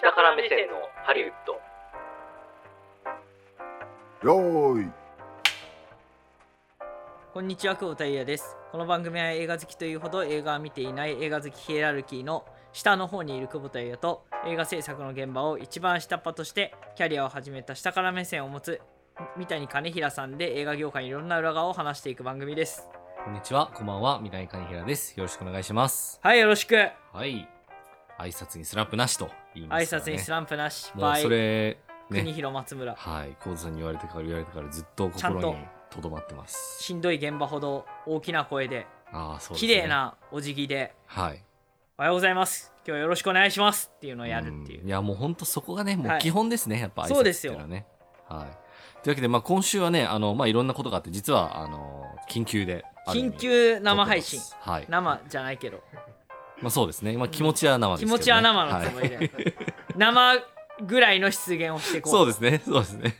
下から目線のハリウッドよーいこんにちは、久保田裕也です。この番組は映画好きというほど映画は見ていない映画好きヒエラルキーの下の方にいる久保田裕也と映画制作の現場を一番下っ端としてキャリアを始めた下から目線を持つ三谷兼平さんで映画業界にいろんな裏側を話していく番組です。こんにちは、こんばんは、三谷兼平です。よろしくお願いします。はい、よろしく。はい。挨拶にスランプなしと言いま挨すから、ね。拶にスランプなし、もうそれ、国ね。広松村。はい。コーズさんに言われてから言われてからずっと心にとどまってます。しんどい現場ほど大きな声で、ああ、そうです、綺ね。麗。なお辞儀で、はい。おはようございます。今日はよろしくお願いしますっていうのをやるっていう。んいや、もう本当そこがね、もはいう基本ですね。やっぱ挨拶そうですよっていうのはね。はい。というわけで、まあ今週はね、あの、まあいろんなことがあって、実は、あの、緊急で。緊急生配信はい。生じゃないけど。まあそうですね。まあ気持ちは生ですけど、ね。気持ちは生のつもりはいで、生ぐらいの出現をしていこうそうですね、そうですね。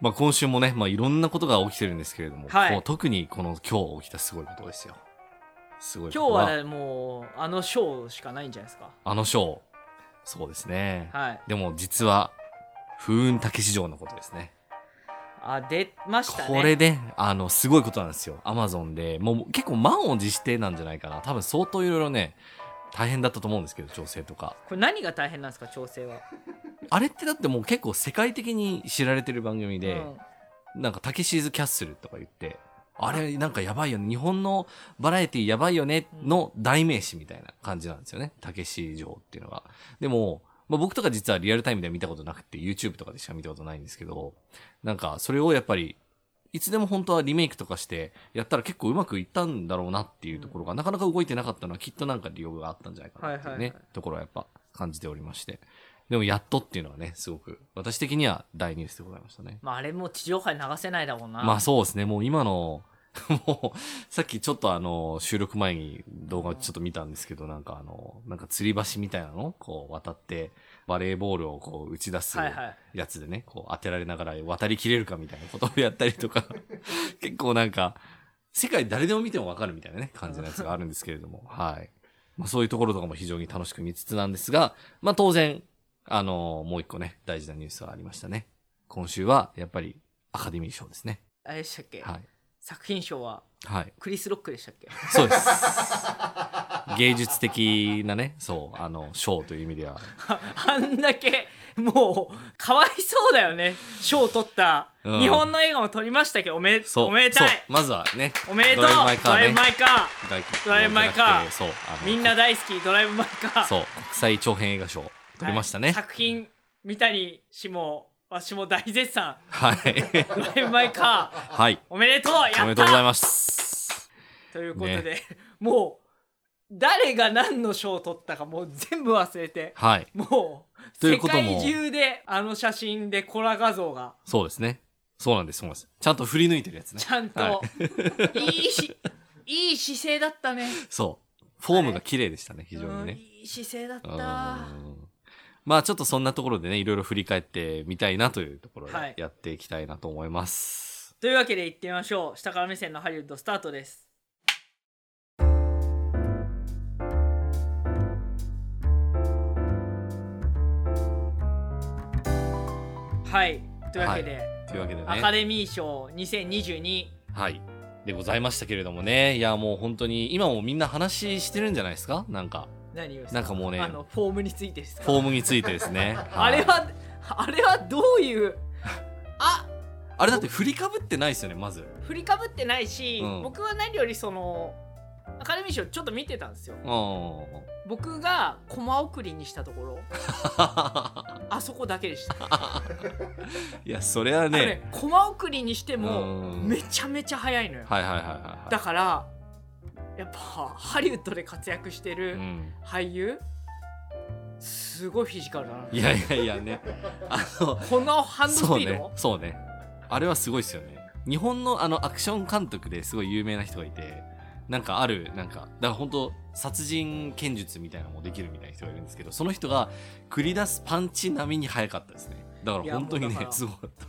まあ今週もね、まあいろんなことが起きてるんですけれども、はいもう特にこの今日起きたすごいことですよ。すごいこと今日はねもうあのショーしかないんじゃないですかあのショー、そうですね。はいでも実は、風雲竹市場のことですね。あ出ましたねこれで、あの、すごいことなんですよ。アマゾンで、もう結構満を持してなんじゃないかな。多分相当いろいろね、大変だったと思うんですけど、調整とか。これ何が大変なんですか調整は？あれってだってもう結構世界的に知られてる番組で、うんなんか、タケシーズキャッスルとか言って、あれなんかやばいよね。日本のバラエティやばいよねの代名詞みたいな感じなんですよね。タケシ城っていうのが。でも、まあ、僕とか実はリアルタイムでは見たことなくて、YouTube とかでしか見たことないんですけど、なんかそれをやっぱり、いつでも本当はリメイクとかしてやったら結構うまくいったんだろうなっていうところが、なかなか動いてなかったのはきっとなんか理由があったんじゃないかなっていうね、ところはやっぱ感じておりまして。でもやっとっていうのはね、すごく私的には大ニュースでございましたね。まああれもう地上波に流せないだもんなまあそうですね。もう今の、もう、さっきちょっとあの、収録前に動画ちょっと見たんですけど、なんかあの、なんか吊り橋みたいなの？こう渡って、バレーボールをこう打ち出すはいはいやつでね、こう当てられながら渡りきれるかみたいなことをやったりとか、結構なんか、世界誰でも見てもわかるみたいなね、感じのやつがあるんですけれども、はい。まあそういうところとかも非常に楽しく見つつなんですが、まあ当然、あの、もう一個ね、大事なニュースがありましたね。今週は、やっぱり、アカデミー賞ですね。あれでしたっけ、はい。作品賞ははい。クリス・ロックでしたっけ？そうです。芸術的なね、そう、あの、賞という意味では。あんだけもうかわいそうだよね賞を取った、うん日本の映画も取りましたけどおめそう。おめでたいまずはね、おめでとうドライブ・マイカーねドライブ・マイカー外ドライブマイカーそう。みんな大好きドライブ・マイカーそう、国際長編映画賞、取りましたね。はい作品三谷氏も私も大絶賛はい。ドライブ・マイカーはい。おめでとうおめでとうございます。ということで、もう誰が何の賞を取ったかもう全部忘れてはい。もう世界中であの写真でコラ画像がそうですね。そうなんです、そうなんです。ちゃんと振り抜いてるやつね。ちゃんと、、はいいしいい姿勢だったねそう。フォームが綺麗でしたね、非常にうんね。いい姿勢だっうんたまあちょっとそんなところでね、いろいろ振り返ってみたいなというところはいでやっていきたいなと思います。というわけで行ってみましょう下から目線のハリウッドスタートですはいというわけで、というわけでね。アカデミー賞2022はい。でございましたけれどもね。いや、もう本当に、今もみんな話してるんじゃないですか？なんか、何をなんかもうねあのフォームについてですか？フォームについてですね。あれいはあれはどういう？あ！あれだって振りかぶってないですよね、まず。振りかぶってないし、うん。僕は何よりそのアカデミー賞ちょっと見てたんですよ。うん。僕がコマ送りにしたところ。あそこだけでした、いや、それはね。ねコマ送りにしてもうん。めちゃめちゃ速いのよ、はいはいはいはいはい。だからやっぱハリウッドで活躍してうるん。俳優？すごいフィジカルだないやいやいやね。あの、このハンドスそうねピード、。そうね。あれはすごいですよね。日本のあのアクション監督ですごい有名な人がいて、なんかある、なんか、だから本当殺人剣術みたいなのもできるみたいな人がいるんですけど、その人が繰り出すパンチ並みに速かったですね。だから本当にねすごかった。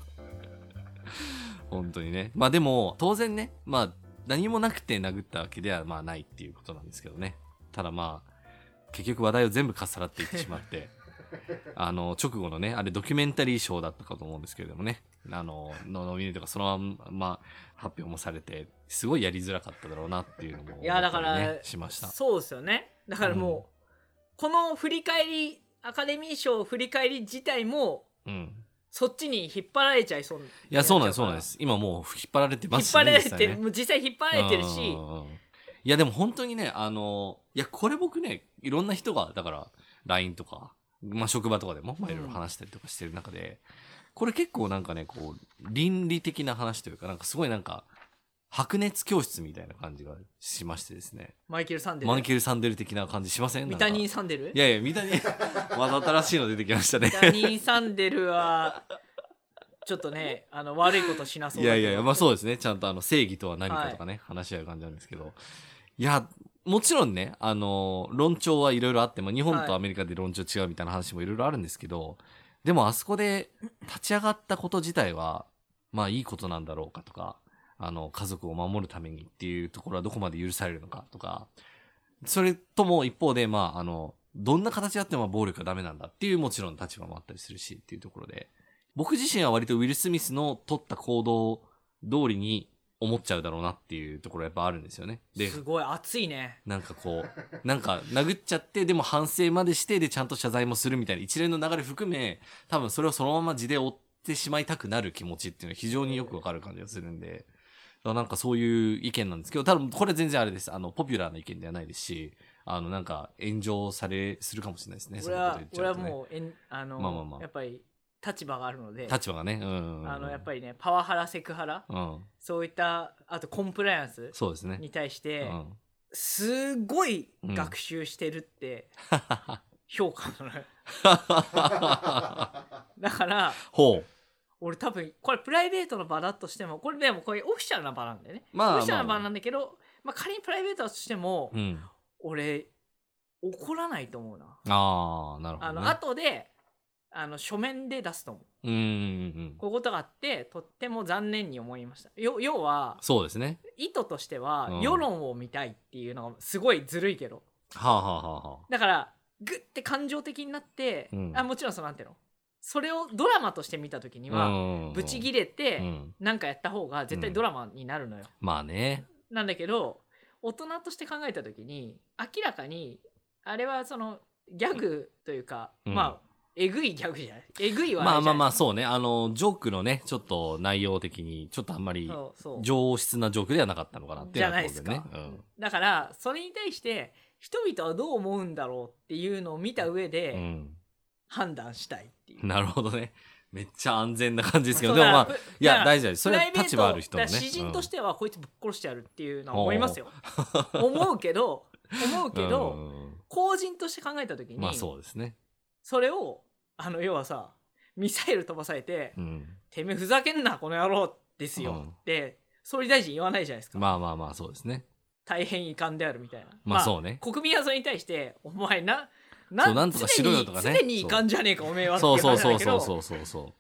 本当にね。まあでも、当然ね、まあ、何もなくて殴ったわけではまあないっていうことなんですけどね。ただまあ、結局話題を全部かっさらっていってしまって、あの、直後のね、あれドキュメンタリー賞だったかと思うんですけれどもね、あの、のノミネートがそのまま発表もされて、すごいやりづらかっただろうなっていうのも、いやだから、しました。そうですよねだからもう、この振り返りアカデミー賞振り返り自体もうん。そっちに引っ張られちゃいそう。いいや、そうなんです、そうなんです。今もう引っ張られて引っます張られて、ね。もう実際引っ張られてるし。うん。うんうんいやでも本当にねあのいやこれ僕ねいろんな人がだから LINE とか、まあ、職場とかでもまあいろいろ話したりとかしてる中で、これ結構なんかねこう倫理的な話というかなんかすごいなんか白熱教室みたいな感じがしましてですね。マイケル・サンデル。マニケル・サンデル的な感じしません？ミタニー・サンデル？いやいやミタニーまた新しいの出てきましたね。ミタニー・サンデルはちょっとねあの悪いことしなそういやいやいや、まあそうですね。ちゃんとあの正義とは何かとかね、話し合う感じなんですけど。いや、もちろんね、あの、論調はいろいろあって、まあ日本とアメリカで論調違うみたいな話もいろいろあるんですけど、でもあそこで立ち上がったこと自体は、まあいいことなんだろうかとか、あの、家族を守るためにっていうところはどこまで許されるのかとか、それとも一方で、まああの、どんな形であっても暴力はダメなんだっていうもちろん立場もあったりするしっていうところで、僕自身は割とウィル・スミスの取った行動通りに思っちゃうだろうなっていうところやっぱあるんですよね。で、すごい熱いね。なんかこう、なんか殴っちゃって、でも反省までして、でちゃんと謝罪もするみたいな一連の流れ含め、多分それをそのまま地で追ってしまいたくなる気持ちっていうのは非常によくわかる感じがするんで、なんかそういう意見なんですけど、多分これ全然あれです。あの、ポピュラーな意見ではないですし、あの、なんか炎上され、するかもしれないですね。俺はそういうこと俺はもうえんあの、まあまあまあやっぱり立場があるので立場がね、うん。あのやっぱりねパワハラセクハラうん。そういったあとコンプライアンスそうですね。に対して、うん。すごいうん学習してるって評価なのよ だからほう。俺多分これプライベートの場だとしてもこれでもこれオフィシャルな場なんだよね、まあオフィシャルなまあ場なんだけど、まあ、仮にプライベートだとしても、うん。俺怒らないと思うなああ、なるほど、あね。の後であの書面で出すと思ううんうんうん。こういうことがあってとっても残念に思いましたよ要はそうですね。意図としてはうん世論を見たいっていうのがすごいずるいけどはあはあはあはあ。だからグッて感情的になって、うんあもちろんそのなんていうの？それをドラマとして見た時には、うん。ブチギレて、うん。なんかやった方が絶対ドラマになるのよ、まあね。なんだけど大人として考えた時に明らかにあれはそのギャグというか、うん。まあえぐいギャグじゃない？えぐいはまあまあまあ、うそうね。あの、ジョークのね、ちょっと内容的に、ちょっとあんまり上質なジョークではなかったのかなっていうのはじゃないですか。当然ね。だからそれに対して人々はどう思うんだろうっていうのを見た上で、うん。判断したいっていううん。なるほどね。めっちゃ安全な感じですけど、でもまあ、いや、大事だよ。それは立場ある人のね。詩人としてはこいつぶっ殺してやるっていうのは思いますよ、思うけど思うけうんど、公人として考えた時に、まあそうですね。それをあの要はさミサイル飛ばされてうん。「てめえふざけんなこの野郎」ですよ、うんって総理大臣言わないじゃないですか、まあまあまあ、そうですね。大変遺憾であるみたいなまあそうね国民はそれに対して「お前なそうなんとかしろよとかね常に常に遺憾じゃねえかおめえは」ってそうそうそう話なんだけどそうそうそうそ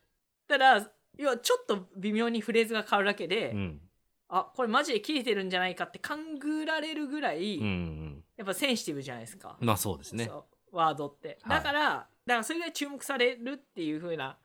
ただ要はちょっと微妙にフレーズが変わるだけで、う。うん。あこれマジで切れてるんじゃないかって勘ぐられるぐらい、うんうん。やっぱセンシティブじゃないですか、まあそうですね。そうワードってはいだから、だからそれぐらい注目されるっていう風な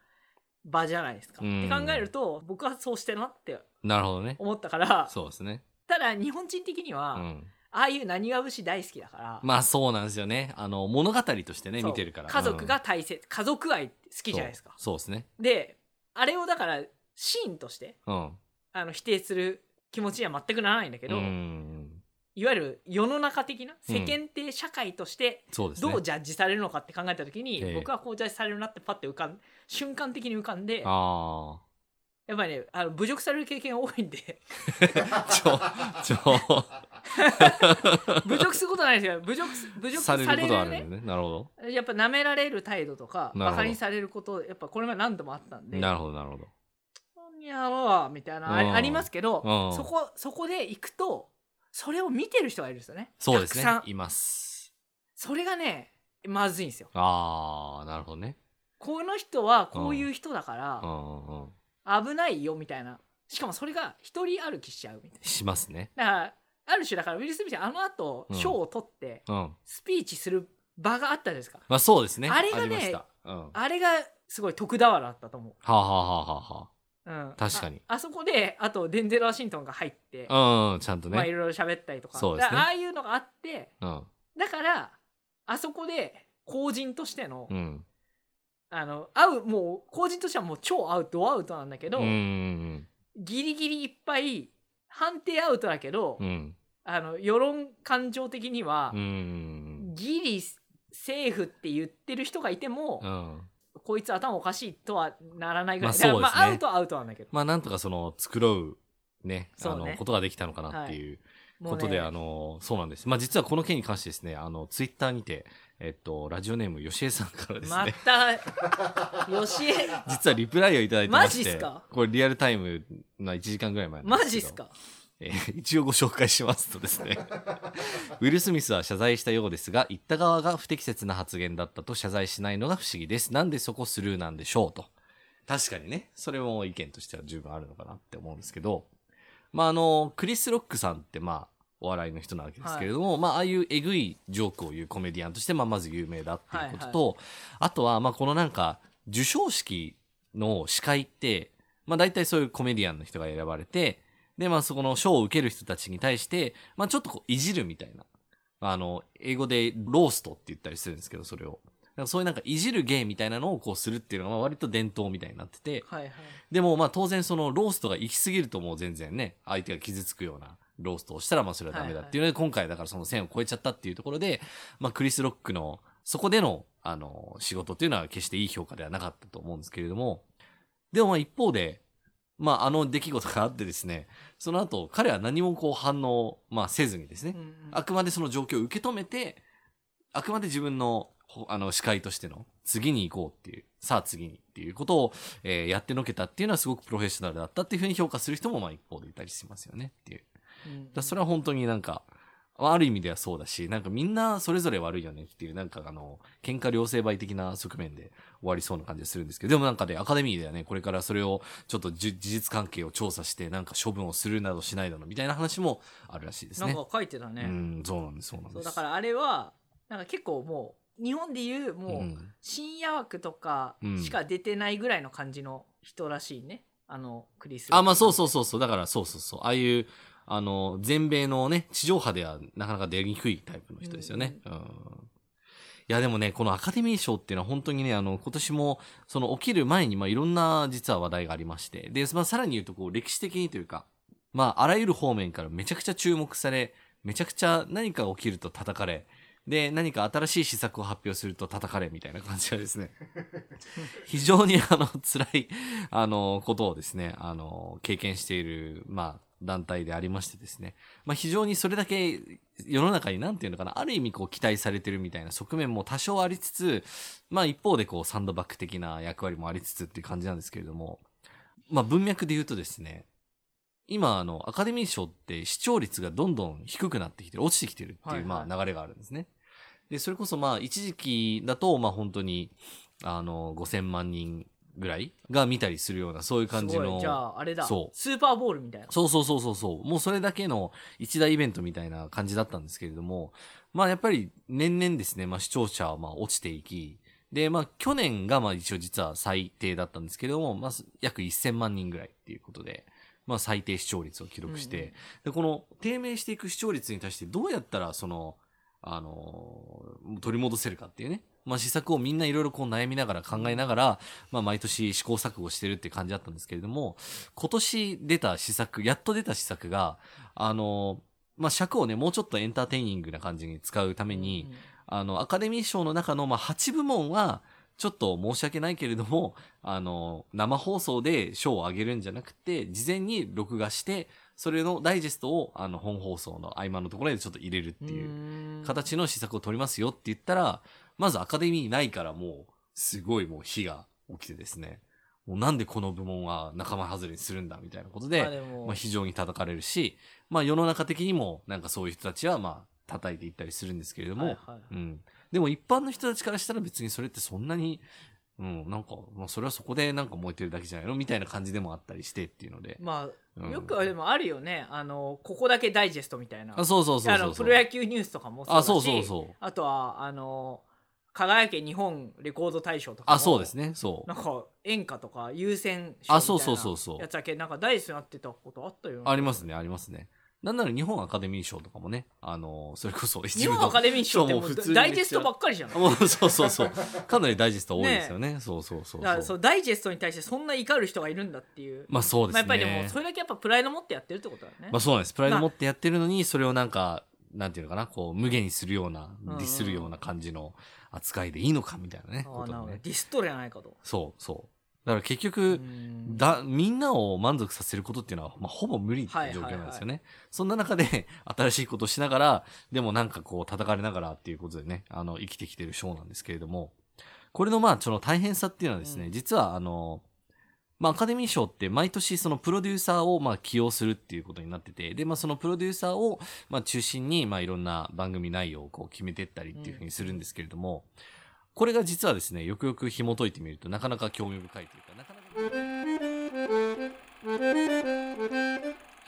場じゃないですか、うんって考えると僕はそうしてるなってなるほどね。思ったからそうですね。ただ日本人的にうは、ん。ああいう何が節大好きだから、まあそうなんですよね。あの、物語としてね、そう見てるから。家族が大切、家族愛好きじゃないですかそうそうですね。であれをだからシーンとしてうん。あの否定する気持ちには全くならないんだけど、うん。いわゆる世の中的なうん世間体社会としてそうですね。どうジャッジされるのかって考えた時に、ええ僕はこうジャッジされるなってパッて浮かん瞬間的に浮かんであやっぱりねあの侮辱される経験が多いんであ。ちょ、ちょ、侮辱することはないですよ侮辱す侮辱されることはあるんねでね。なるほやっぱ舐められる態度とかバカにされることやっぱこれまで何度もあったんど。でなるほど、なるほど。何やろうみたいなありますけどうんそこそこで行くとそれを見てる人がいるんですよねそうですたくさん。ねいます。それがねまずいんですよああ、なるほどね。この人はこういう人だから、うんうんうん。危ないよみたいなしかもそれが一人歩きしちゃうみたいしますね。なだからある種だからウィル・スミスはあの後うん賞を取ってうん。スピーチする場があったじゃないですか、まあそうですね。あれがねりましたうん。はあれがすごい徳俵だったと思あ、はあはあはう、うん、確かにああそこであとデンゼル・ワシントンが入って、あはあ、うん、ちゃんとね。まあいろいろ喋ったりとかそうですねああいうのがあってうん。だからあそこで公人としての、うん。あの会うもう公人としてはもう超アウトアウトなんだけど、ギリギリいっぱい判定アウトだけど、うん。うん。あの世論感情的にはギリセーフって言ってる人がいても、うん。うん。こいつ頭おかしいとはならないぐらい、まあそうですねまあアウトはアウトなんだけどまあなんとかその繕うね、ねの、ことができたのかなっていうもうねことで、あの、そうなんです。まあ実はこの件に関してですね、あの、ツイッターにて、えっと、ラジオネーム、よしえさんからですまね、たよしえ実はリプライをいただいてまして、マジっすか？これリアルタイムな1時間ぐらい前なんですけど。マジっすか？えー一応ご紹介しますとですね。ウィル・スミスは謝罪したようですが言った側が不適切な発言だったと謝罪しないのが不思議です。なんでそこスルーなんでしょうと。確かにね。それも意見としては十分あるのかなって思うんですけど。まああのクリス・ロックさんってまあお笑いの人なわけですけれども、まあああいうえぐいジョークを言うコメディアンとして、まあ、まず有名だっていうことと、あとはまあこのなんか授賞式の司会って、まあ大体そういうコメディアンの人が選ばれて、で、まあそこの賞を受ける人たちに対して、まあちょっとこういじるみたいな。あの、英語でローストって言ったりするんですけど、それを。そういうなんかいじる芸みたいなのをこうするっていうのがまあ割と伝統みたいになってて、はいはいでもまあ当然そのローストが行き過ぎるともう全然ね、相手が傷つくようなローストをしたらまあそれはダメだっていうので、今回だからその線を越えちゃったっていうところで、まあクリス・ロックのそこでのあの仕事っていうのは決していい評価ではなかったと思うんですけれども、でもまあ一方で、まああの出来事があってですね、その後彼は何もこう反応、まあせずにですねあくまでその状況を受け止めて、あくまで自分の、ほあの、司会としての、次に行こうっていう、さあ次にっていうことを、えーやってのけたっていうのはすごくプロフェッショナルだったっていうふうに評価する人も、まあ一方でいたりしますよねっていう。うんだそれは本当になんか、まあある意味ではそうだし、なんかみんなそれぞれ悪いよねっていう、なんかあの、喧嘩両成敗的な側面で終わりそうな感じがするんですけど、でもなんかね、アカデミーではね、これからそれをちょっとじ事実関係を調査して、なんか処分をするなどしないだのみたいな話もあるらしいですね。なんか書いてたね、うん、そうなんです、そうなんです。そうだからあれはなんか結構もう日本でいうもう、うん深夜枠とかしか出てないぐらいの感じの人らしいね、あのクリスあ、まあそうそうそうそう。だからそうそうそう。ああいう、あの、全米のね、地上波ではなかなか出にくいタイプの人ですよね。うん。いや、でもね、このアカデミー賞っていうのは本当にね、あの、今年も、その起きる前に、まあいろんな実は話題がありまして。で、まあさらに言うと、こう、歴史的にというか、まああらゆる方面からめちゃくちゃ注目され、めちゃくちゃ何か起きると叩かれ、で、何か新しい施策を発表すると叩かれみたいな感じがですね、非常にあの、辛い、あの、ことをですね、あの、経験している、まあ、団体でありましてですね、まあ非常にそれだけ世の中になんていうのかな、ある意味こう期待されてるみたいな側面も多少ありつつ、まあ一方でこうサンドバッグ的な役割もありつつっていう感じなんですけれども、まあ文脈で言うとですね、今あのアカデミー賞って視聴率がどんどん低くなってきてる、落ちてきてるってはいいうはいまあ流れがあるんですね。で、それこそまあ一時期だとまあ本当にあの5000万人ぐらい？が見たりするようなそういう感じのじゃああれだ。そう。スーパーボールみたいな。そうそうそうそうそう。もうそれだけの一大イベントみたいな感じだったんですけれども、まあやっぱり年々ですね、まあ視聴者はまあ落ちていき、で、まあ去年がまあ一応実は最低だったんですけれども、まあ約1000万人ぐらいっていうことで、まあ最低視聴率を記録して、うんうん。で、この低迷していく視聴率に対してどうやったらその、あのー取り戻せるかっていうね。まあ施策をみんないろいろこう悩みながら考えながら、まあ毎年試行錯誤してるって感じだったんですけれども、今年出た施策、やっと出た施策が、あのーまあ尺をね、もうちょっとエンターテイニングな感じに使うために、あの、アカデミー賞の中の、まあ、8部門は、ちょっと申し訳ないけれども、あの、生放送で賞をあげるんじゃなくて、事前に録画して、それのダイジェストを、あの、本放送の合間のところでちょっと入れるっていうう形の施策を取りますよって言ったら、まずアカデミーないからもう、すごいもう火が起きてですね、もうなんでこの部門は仲間外れにするんだみたいなことで、まあでもまあ、非常に叩かれるし、まあ世の中的にもなんかそういう人たちはまあ叩いていったりするんですけれども、はいはいうん。でも一般の人たちからしたら別にそれってそんなに、うん、なんか、まあそれはそこでなんか燃えてるだけじゃないのみたいな感じでもあったりしてっていうので。まあうんよくはでもあるよねあのここだけダイジェストみたいなあ、そうそうそうそうそう。あのプロ野球ニュースとかもそうだしあ、そうそうそう。あとはあの輝け日本レコード大賞とかもあそうですね。そう。なんか演歌とか優先賞あそうみたいなそうそうそうやつだけなんかダイスになってたことあったよなありますねありますね。なんなら日本アカデミー賞とかもね。あのそれこそ 日本アカデミー賞ってもうダイジェストばっかりじゃん。だもうそうそうそう。かなりダイジェスト多いですよね。そうそうそうからそそううダイジェストに対してそんな怒る人がいるんだっていう。まあそうですね、まあ、やっぱりでもそれだけやっぱプライド持ってやってるってことだよね、まあそうなんです。プライド持ってやってるのにそれをなんかなんていうのかなこう無限にするようなうん。ディスるような感じの扱いでいいのかみたいなねああなるほど。ディストレやないかと。そうそう。だから結う局ん。だみんなを満足させることっていうのは、まあ、ほぼ無理っていう状況なんですよね、そんな中で 新しいことをしながらでもなんかこう叩かれながらっていうことでねあの生きてきてるショーなんですけれどもこれのまあその大変さっていうのはですね、うん。実はあのまあ、アカデミー賞って毎年そのプロデューサーをまあ起用するっていうことになってて、で、まあそのプロデューサーをまあ中心にまあいろんな番組内容をこう決めてったりっていうふうにするんですけれども、これが実はですね、よくよく紐解いてみるとなかなか興味深いというか、なかなか。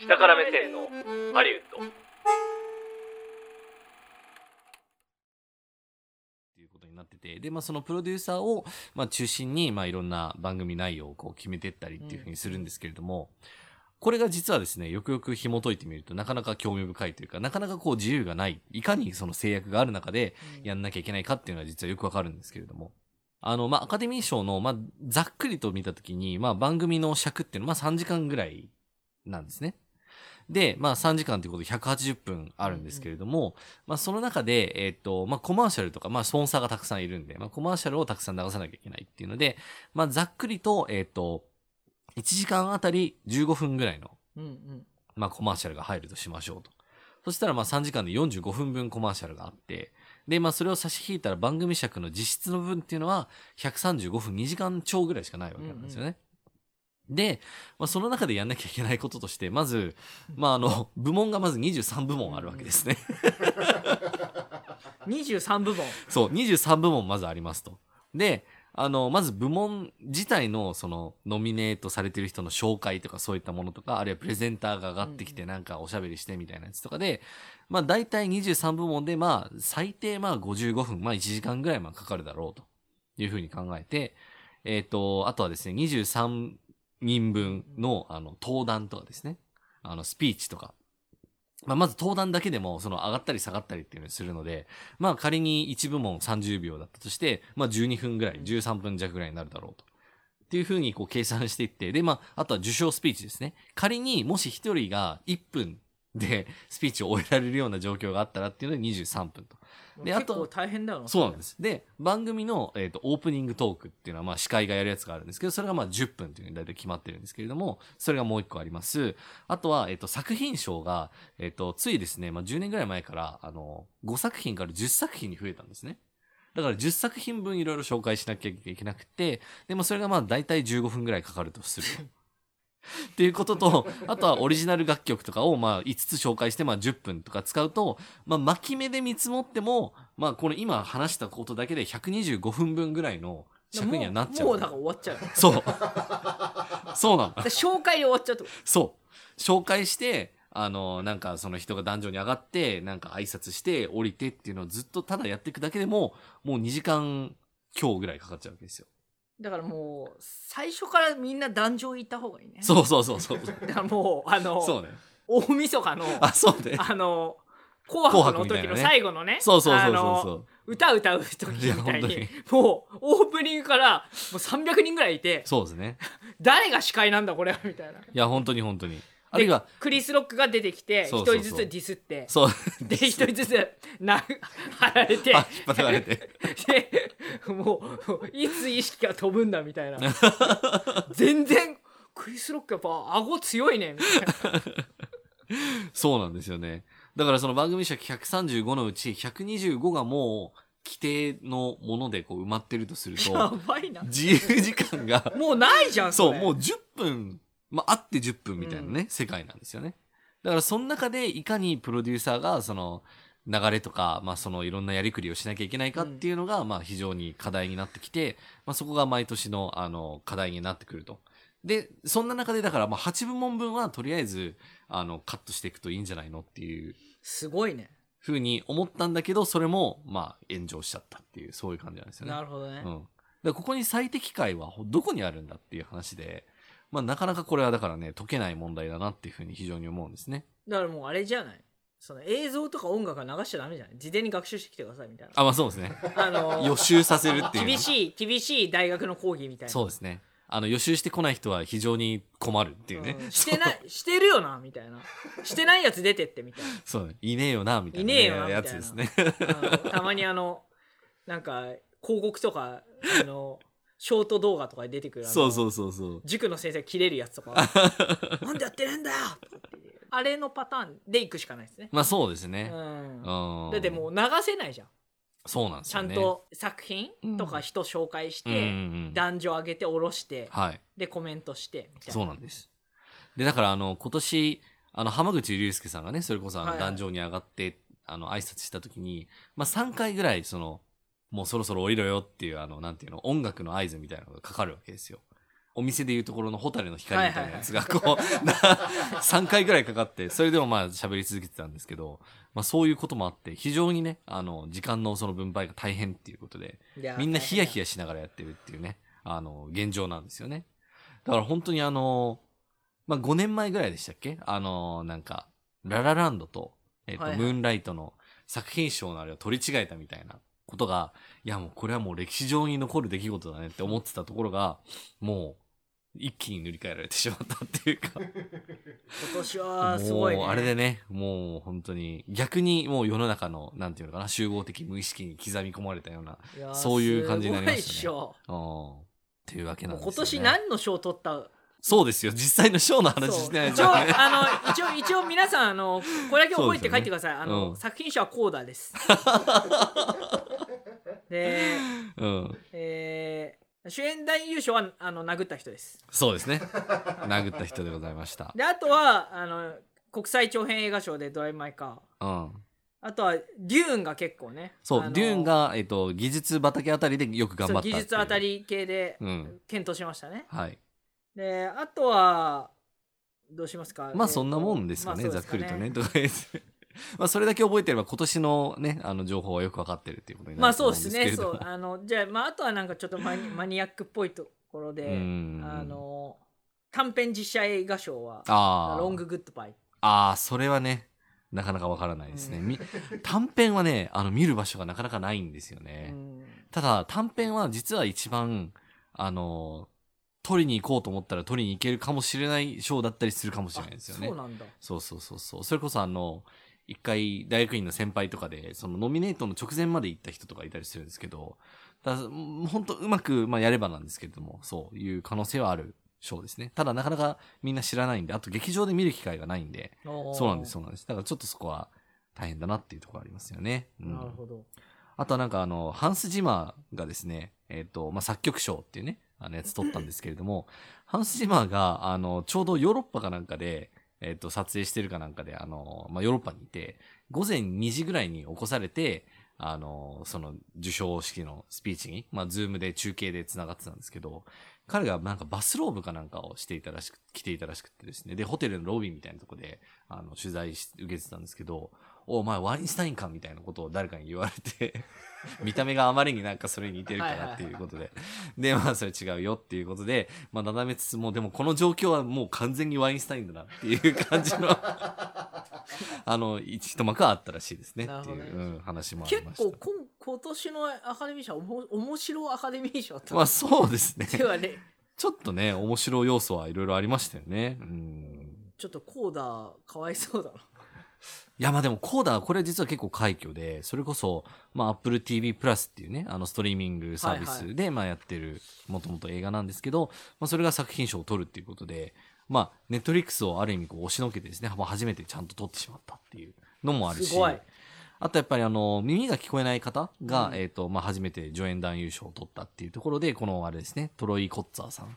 下から目線のハリウッドっていうことになってて、で、まあそのプロデューサーをまあ中心にまあいろんな番組内容をこう決めていったりっていうふうにするんですけれども、これが実はですね、よくよく紐解いてみるとなかなか興味深いというか、なかなかこう自由がない、いかにその制約がある中でやんなきゃいけないかっていうのは実はよくわかるんですけれども。あの、まあ、アカデミー賞の、まあ、ざっくりと見たときに、まあ、番組の尺っていうのは、まあ、3時間ぐらいなんですね。で、まあ、3時間ということで180分あるんですけれども、まあ、その中で、えっ、と、まあ、コマーシャルとか、まあ、スポンサーがたくさんいるんで、まあ、コマーシャルをたくさん流さなきゃいけないっていうので、まあ、ざっくりと、えっ、と、1時間あたり15分ぐらいの、うんうんまあ、コマーシャルが入るとしましょうと。そしたら、まあ、3時間で45分分コマーシャルがあって、で、まあ、それを差し引いたら番組尺の実質の分っていうのは、135分2時間超ぐらいしかないわけなんですよね。で、まあ、その中でやんなきゃいけないこととして、まず、まあ、あの、部門がまず23部門あるわけですね。23部門そう、23部門まずありますと。で、あの、まず部門自体の、その、ノミネートされてる人の紹介とかそういったものとか、あるいはプレゼンターが上がってきてなんかおしゃべりしてみたいなやつとかで、まあ大体23部門で、まあ最低まあ55分、まあ1時間ぐらいまあかかるだろうというふうに考えて、えっ、と、あとはですね、23人分の、あの、登壇とかですね、あの、スピーチとか、まあ、まず登壇だけでも、その上がったり下がったりっていうのをするので、まあ仮に1部門30秒だったとして、まあ12分ぐらい、13分弱ぐらいになるだろうと。っていうふうにこう計算していって、で、まあ、あとは受賞スピーチですね。仮にもし1人が1分でスピーチを終えられるような状況があったらっていうので23分と。であと大変だよなそうなんです。で、番組の、えー、とオープニングトークっていうのは、まあ、司会がやるやつがあるんですけど、それがまあ10分というふうに大体決まってるんですけれども、それがもう一個あります。あとは、えっ、と、作品賞が、えっ、と、ついですね、まあ、10年ぐらい前から、あの、5作品から10作品に増えたんですね。だから10作品分いろいろ紹介しなきゃいけなくて、でもそれがまあ大体15分ぐらいかかるとすると。っていうことと、あとはオリジナル楽曲とかをまあ5つ紹介してまあ10分とか使うと、まあ巻き目で見積もっても、まあこの今話したことだけで125分分ぐらいの尺にはなっちゃう。もうもうだから終わっちゃうそう。そうなの。で紹介で終わっちゃうとそう。紹介して、あの、なんかその人が壇上に上がって、なんか挨拶して降りてっていうのをずっとただやっていくだけでも、もう2時間今日ぐらいかかっちゃうわけですよ。だからもう最初からみんな壇上行った方がいいねそうそうそうそう。だからもうあのそうね。大晦日のあ、そうね。あの紅白の時の最後のねそうそうそうそうそう。歌歌う時みたいにもうオープニングからもう300人ぐらいいてそうですね。誰が司会なんだこれはみたいないや、本当に本当に。あるいでは、クリス・ロックが出てきて一そうそうそう。人ずつディスって。そう。で一人ずつな 貼られて。あ引っ張られて。でもういつ意識が飛ぶんだみたいな。全然クリス・ロックやっぱ顎強いねみたいな。そうなんですよね。だからその番組尺135のうち125がもう規定のものでこう埋まってるとするやと、ばいな。自由時間がもうないじゃんそう、れもう10分、まあ、あって10分みたいなね、世界なんですよね。だから、その中でいかにプロデューサーが、その、流れとか、まあ、そのいろんなやりくりをしなきゃいけないかっていうのが、まあ、非常に課題になってきて、まあ、そこが毎年の、あの、課題になってくると。で、そんな中で、だから、まあ、8部門分は、とりあえず、あの、カットしていくといいんじゃないのっていうすごいねふうに思ったんだけど、それも、まあ、炎上しちゃったっていう、そういう感じなんですよね。なるほどね、うん。ここに最適解はほどこにあるんだっていう話で、まあ、なかなかこれはだからね、解けない問題だなっていうふうに非常に思うんですね。だからもうあれじゃない？その映像とか音楽は流しちゃダメじゃない？事前に学習してきてくださいみたいなあ、まあそうですね。あの予習させるっていうね。厳しい厳しい大学の講義みたいなそうですね。あの、予習してこない人は非常に困るっていうね。うんしてない してるよなみたいなしてないやつ出てってみたいなそう。ね。いねえよな、みたいな、いねえよなやつですね。うんたまにあのなんか広告とかあのショート動画とかで出てくるそうそうそうそう。塾の先生が切れるやつとか なんでやってねえんだよあれのパターンでいくしかないですね、まあそうですうね。んうん。だってもう流せないじゃんそうなんですよね。ちゃんと作品とか人紹介して、うん、男女上げて下ろして、はい。でコメントしてみたいなそうなんです。で、だからあの、今年、あの、浜口竜介さんがね、それこそあの、はいはい壇上に上がって、あの、挨拶した時に、まあ3回ぐらい、その、もうそろそろ降りろよっていう、あの、なんていうの、音楽の合図みたいなのがかかるわけですよ。お店でいうところのホタルの光みたいなやつが、こう、な3回ぐらいかかって、それでもまあ喋り続けてたんですけど、まあそういうこともあって、非常にね、あの、時間のその分配が大変っていうことで、みんなヒヤヒヤヤしながらやってるっていうね、あの、現状なんですよね。だから本当にあの、まあ、5年前ぐらいでしたっけ？あの、なんか、ララランドと、えっ、と、ムーンライトの作品賞のあれを取り違えたみたいなことが、いやもうこれはもう歴史上に残る出来事だねって思ってたところが、もう、一気に塗り替えられてしまったっていうか。今年はすごいねもうあれでね、もう本当に、逆にもう世の中の、なんていうのかな、集合的無意識に刻み込まれたような、そういう感じになりましたねっしょうん。っていうわけなんですよ、ね。今年何の賞取った？そうですよ。実際のショーの話してないじゃんね。あの一応一応皆さんあのこれだけ覚えて帰ってください、あの、うん作品賞はコーダです で、うん。えー主演男優賞はあの殴った人ですそうですね。殴った人でございました。であとはあの国際長編映画賞で「ドライブ・マイ・カーうん。」あとはデューンが結構ねそう、デューンが、えっ、と、技術畑あたりでよく頑張った技術あたり系でうん。検討しましたね、はい。であとはどうしますか？まあそんなもんですかね、まあざっくりとね。とか言って。まあそれだけ覚えてれば今年のね、あの情報はよくわかってるっていうことにまあなるとそう思うんですけれども。ですね。そう。あのじゃあまああとはなんかちょっとマニ マニアックっぽいところでうん。あの短編実写映画賞はああ。ロンググッドバイ。ああ、それはね、なかなかわからないですね。み短編はね、あの見る場所がなかなかないんですよね。うん。ただ短編は実は一番あの取りに行こうと思ったら取りに行けるかもしれない賞だったりするかもしれないですよね。そうなんだ。そうそうそうそう。それこそあの一回大学院の先輩とかでそのノミネートの直前まで行った人とかいたりするんですけどだ本当うまく、まあ、やればなんですけれどもそういう可能性はある賞ですね。ただなかなかみんな知らないんであと劇場で見る機会がないんでそうなんですそうなんです。だからちょっとそこは大変だなっていうところありますよね、うん。なるほど。あとはなんかあの、ハンス・ジマーがですね、えっ、と、まあ、作曲賞っていうね、あのやつ取ったんですけれども、ハンス・ジマーが、あの、ちょうどヨーロッパかなんかで、えっ、と、撮影してるかなんかで、あの、まあ、ヨーロッパにいて、午前2時ぐらいに起こされて、あの、その、授賞式のスピーチに、まあ、ズームで中継で繋がってたんですけど、彼がなんかバスローブかなんかをしていたらしく、着ていたらしくてですね、で、ホテルのロビーみたいなとこで、あの、取材し受けてたんですけど、お前ワインスタインかみたいなことを誰かに言われて、見た目があまりになんかそれに似てるからっていうことで。で、まあそれ違うよっていうことで、まあなだめつつも、でもこの状況はもう完全にワインスタインだなっていう感じの、あの、一一幕はあったらしいですねっていう、ねうん話もあり結ました。構今今年のアカデミー賞おも面白アカデミー賞とまあそうですね。ではねちょっとね、面白い要素はいろいろありましたよね。うん。ちょっとコーダかわいそうだないや、まあでも、コーダー、これ実は結構快挙で、それこそ、まあ、Apple TV プラスっていうね、あの、ストリーミングサービスで、まあ、やってる、もともと映画なんですけど、まあ、それが作品賞を取るっていうことで、まあ、ネットリックスをある意味こう押しのけてですね、まあ初めてちゃんと取ってしまったっていうのもあるし、すごいあとやっぱりあの、耳が聞こえない方が、うんえっ、と、まあ、初めて助演男優賞を取ったっていうところで、このあれですね、トロイ・コッツァーさん。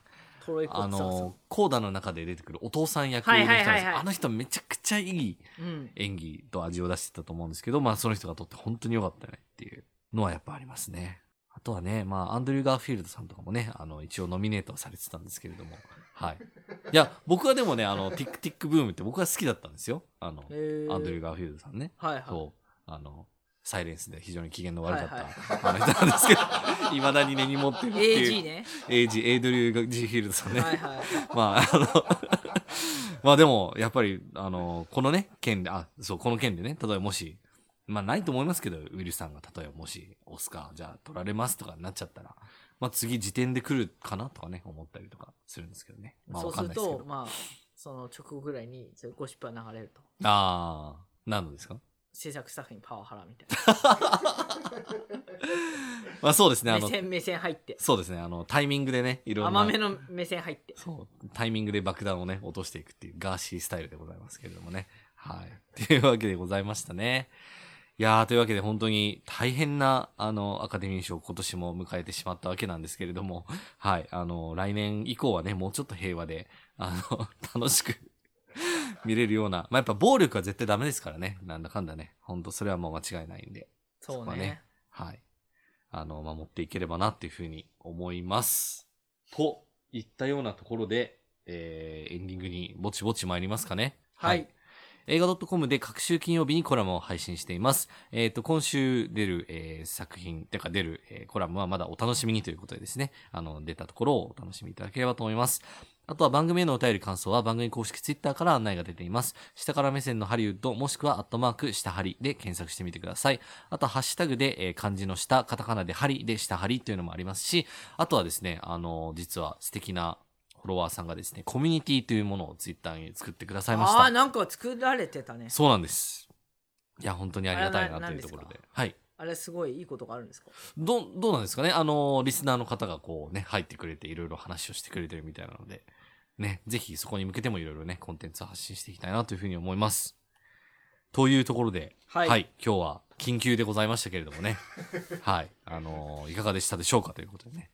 あの、コーダの中で出てくるお父さん役の人なんですはいはいあの人めちゃくちゃいいうん演技と味を出してたと思うんですけど、まあその人がとって本当に良かったねっていうのはやっぱありますね。あとはね、まあアンドリュー・ガーフィールドさんとかもね、あの一応ノミネートはされてたんですけれども、はい。いや、僕はでもね、あの、ティックティックブームって僕は好きだったんですよ。あの、アンドリュー・ガーフィールドさんね。はいはいそう。あの、サイレンスで非常に機嫌の悪かった、はいあの人なんですけど、いまだに根に持ってるっていう。AG ね AG、エイドリュー・ジーフィールドさんね。はいはい まあ、あの、まあでも、やっぱり、あの、このね、件で、あ、そう、この件でね、例えばもし、まあないと思いますけど、ウィルさんが例えばもし、オスカー、じゃあ取られますとかになっちゃったら、まあ次時点で来るかなとかね、思ったりとかするんですけどね。まあわそうする。とまあその直後ぐらいにゴシップが流れるとああ、何のですか？制作スタッフにパワハラみたい まあそうですね、あの、な目線目線入ってそうですね、あの、タイミングでね、いろんな。甘めの目線入ってそう、タイミングで爆弾をね、落としていくっていうガーシースタイルでございますけれどもね。はい。というわけでございましたね。いやー、というわけで本当に大変な、あの、アカデミー賞今年も迎えてしまったわけなんですけれども、はい。あの、来年以降はね、もうちょっと平和で、あの、楽しく 見れるような、まあ、やっぱ暴力は絶対ダメですからね。なんだかんだね。本当それはもう間違いないんで。そうねこはねはい。あの、守っていければなっていうふうに思います。といったようなところで、えー、エンディングにぼちぼち参りますかね。はい。映画 .com で各週金曜日にコラムを配信しています。えっ、と、今週出る、えー作品、てか出る、えーコラムはまだお楽しみにということでですね、あの、出たところをお楽しみいただければと思います。あとは番組へのお便り感想は番組公式ツイッターから案内が出ています。下から目線のハリウッド、もしくはアットマーク下ハリで検索してみてください。あとはハッシュタグで、えー漢字の下、カタカナでハリで下ハリというのもありますし、あとはですね、あの、実は素敵なフォロワーさんがですね、コミュニティというものをツイッターに作ってくださいました。ああなんか作られてたねそうなんです。いや、本当にありがたいなというところで。はい。あれすごいいいことがあるんですか？ど、どうなんですかね？あの、リスナーの方がこうね、入ってくれていろいろ話をしてくれてるみたいなので、ね、ぜひそこに向けてもいろいろね、コンテンツを発信していきたいなというふうに思います。というところで、はい今日は緊急でございましたけれどもね、はい、あのいかがでしたでしょうかということでね、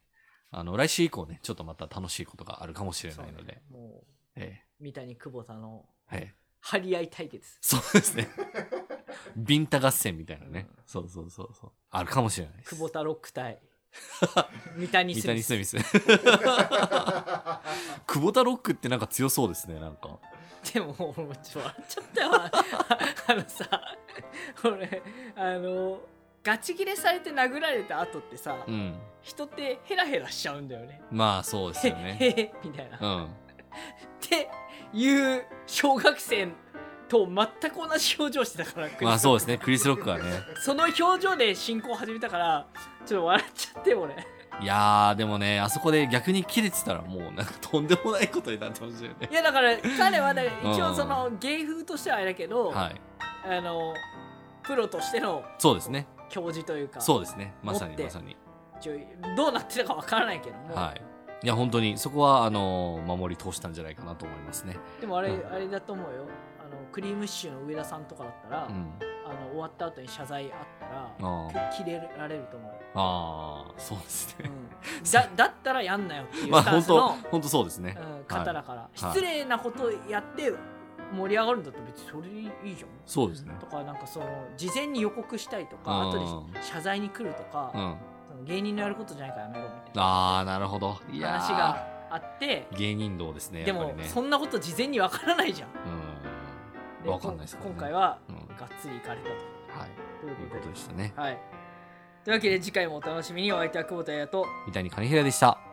あの、来週以降ね、ちょっとまた楽しいことがあるかもしれないので、もうえ三谷久保田のえええ張り合い対決そうですね。ビンタ合戦みたいなね。そうそうそうそう。あるかもしれないです。久保田ロック対 三谷三スミスミス。久保田ロックってなんか強そうですね、なんか。でも俺もちょっと笑っちゃったよああのさ俺あのガチ切れされて殴られた後ってさ、うん。人ってヘラヘラしちゃうんだよねまあそうですへよね。へへみたいな、っうん。ていう小学生と全く同じ表情してたからまあそうですねね、クリス・ロックはね。その表情で進行を始めたからちょっと笑っちゃって俺いやー、でもね、あそこで逆に切れてたらもうなんかとんでもないことになってましたよねい。やだから彼はだから一うん応その芸風としてはあれだけど、はい。あのプロとしてのそうですね。教授というかそうですね。まさにまさに。どうなってたかわからないけども、はい。いや、本当に、そこは、あのー守り通したんじゃないかなと思いますね。でもあれ、うんあれだと思うよあのクリームシチューの上田さんとかだったら、うん。あの終わった後に謝罪あったら切れられると思う、あー、そうですね。うん、だだったらやんなよっていうまあ本当スタンスの、本当そうですね。うん、方だから、い失礼なことやって盛り上がるんだったら別にそれでいいじゃんそうですね。とかなんかその事前に予告したりとかうん後で謝罪に来るとか、うん。芸人のやることじゃないからやめろみたいなあー、なるほど。話があって芸人道ですね。でも。そんなこと事前にわからないじゃんうん。でわかんないですね。今回はうん。がっつり行かれたと。はい。ということでしたね。はい。というわけで次回もお楽しみに。お相手は久保田彩と。三谷兼平でした。